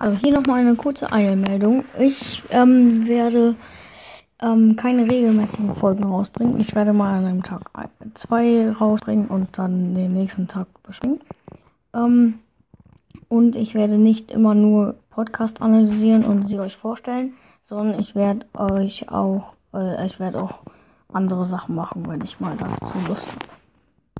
Also hier nochmal eine kurze Eilmeldung. Ich ähm, werde ähm, keine regelmäßigen Folgen rausbringen. Ich werde mal an einem Tag zwei rausbringen und dann den nächsten Tag beschwingen. Ähm, und ich werde nicht immer nur Podcast analysieren und sie euch vorstellen, sondern ich werde euch auch, äh, ich werde auch andere Sachen machen, wenn ich mal dazu Lust habe.